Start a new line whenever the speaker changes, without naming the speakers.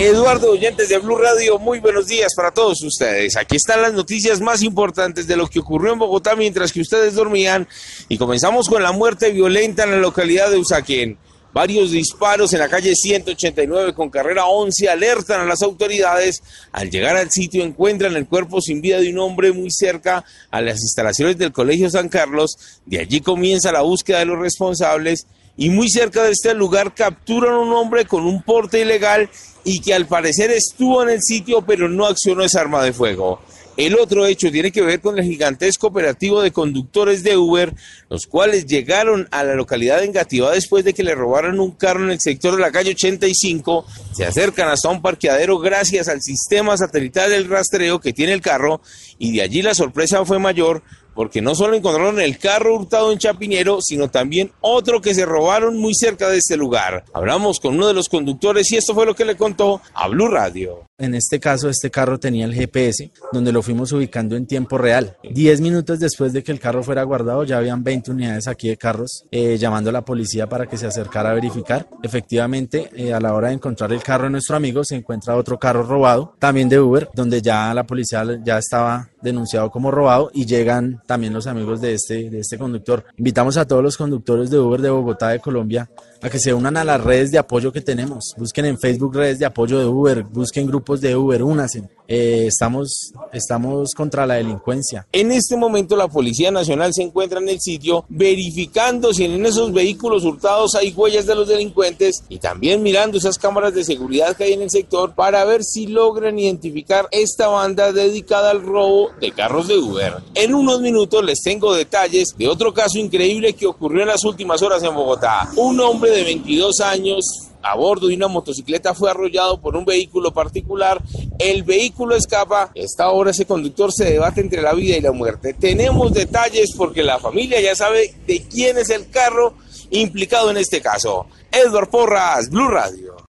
Eduardo Oyentes de Blue Radio, muy buenos días para todos ustedes. Aquí están las noticias más importantes de lo que ocurrió en Bogotá mientras que ustedes dormían y comenzamos con la muerte violenta en la localidad de Usaquén. Varios disparos en la calle 189 con carrera 11 alertan a las autoridades. Al llegar al sitio encuentran el cuerpo sin vida de un hombre muy cerca a las instalaciones del Colegio San Carlos. De allí comienza la búsqueda de los responsables y muy cerca de este lugar capturan a un hombre con un porte ilegal y que al parecer estuvo en el sitio pero no accionó esa arma de fuego. El otro hecho tiene que ver con el gigantesco operativo de conductores de Uber, los cuales llegaron a la localidad de Engativá después de que le robaron un carro en el sector de la calle 85. Se acercan hasta un parqueadero gracias al sistema satelital del rastreo que tiene el carro y de allí la sorpresa fue mayor porque no solo encontraron el carro hurtado en Chapinero, sino también otro que se robaron muy cerca de este lugar. Hablamos con uno de los conductores y esto fue lo que le contó a Blue Radio.
En este caso, este carro tenía el GPS, donde lo fuimos ubicando en tiempo real. Diez minutos después de que el carro fuera guardado, ya habían 20 unidades aquí de carros, eh, llamando a la policía para que se acercara a verificar. Efectivamente, eh, a la hora de encontrar el carro de nuestro amigo, se encuentra otro carro robado, también de Uber, donde ya la policía ya estaba denunciado como robado y llegan también los amigos de este, de este conductor. Invitamos a todos los conductores de Uber de Bogotá, de Colombia, a que se unan a las redes de apoyo que tenemos. Busquen en Facebook redes de apoyo de Uber, busquen grupos de Uber, únanse. Eh, estamos, estamos contra la delincuencia.
En este momento la Policía Nacional se encuentra en el sitio verificando si en esos vehículos hurtados hay huellas de los delincuentes y también mirando esas cámaras de seguridad que hay en el sector para ver si logran identificar esta banda dedicada al robo de carros de Uber. En unos minutos les tengo detalles de otro caso increíble que ocurrió en las últimas horas en Bogotá. Un hombre de 22 años a bordo de una motocicleta fue arrollado por un vehículo particular. El vehículo escapa. Esta hora ese conductor se debate entre la vida y la muerte. Tenemos detalles porque la familia ya sabe de quién es el carro implicado en este caso. Edward Porras, Blue Radio.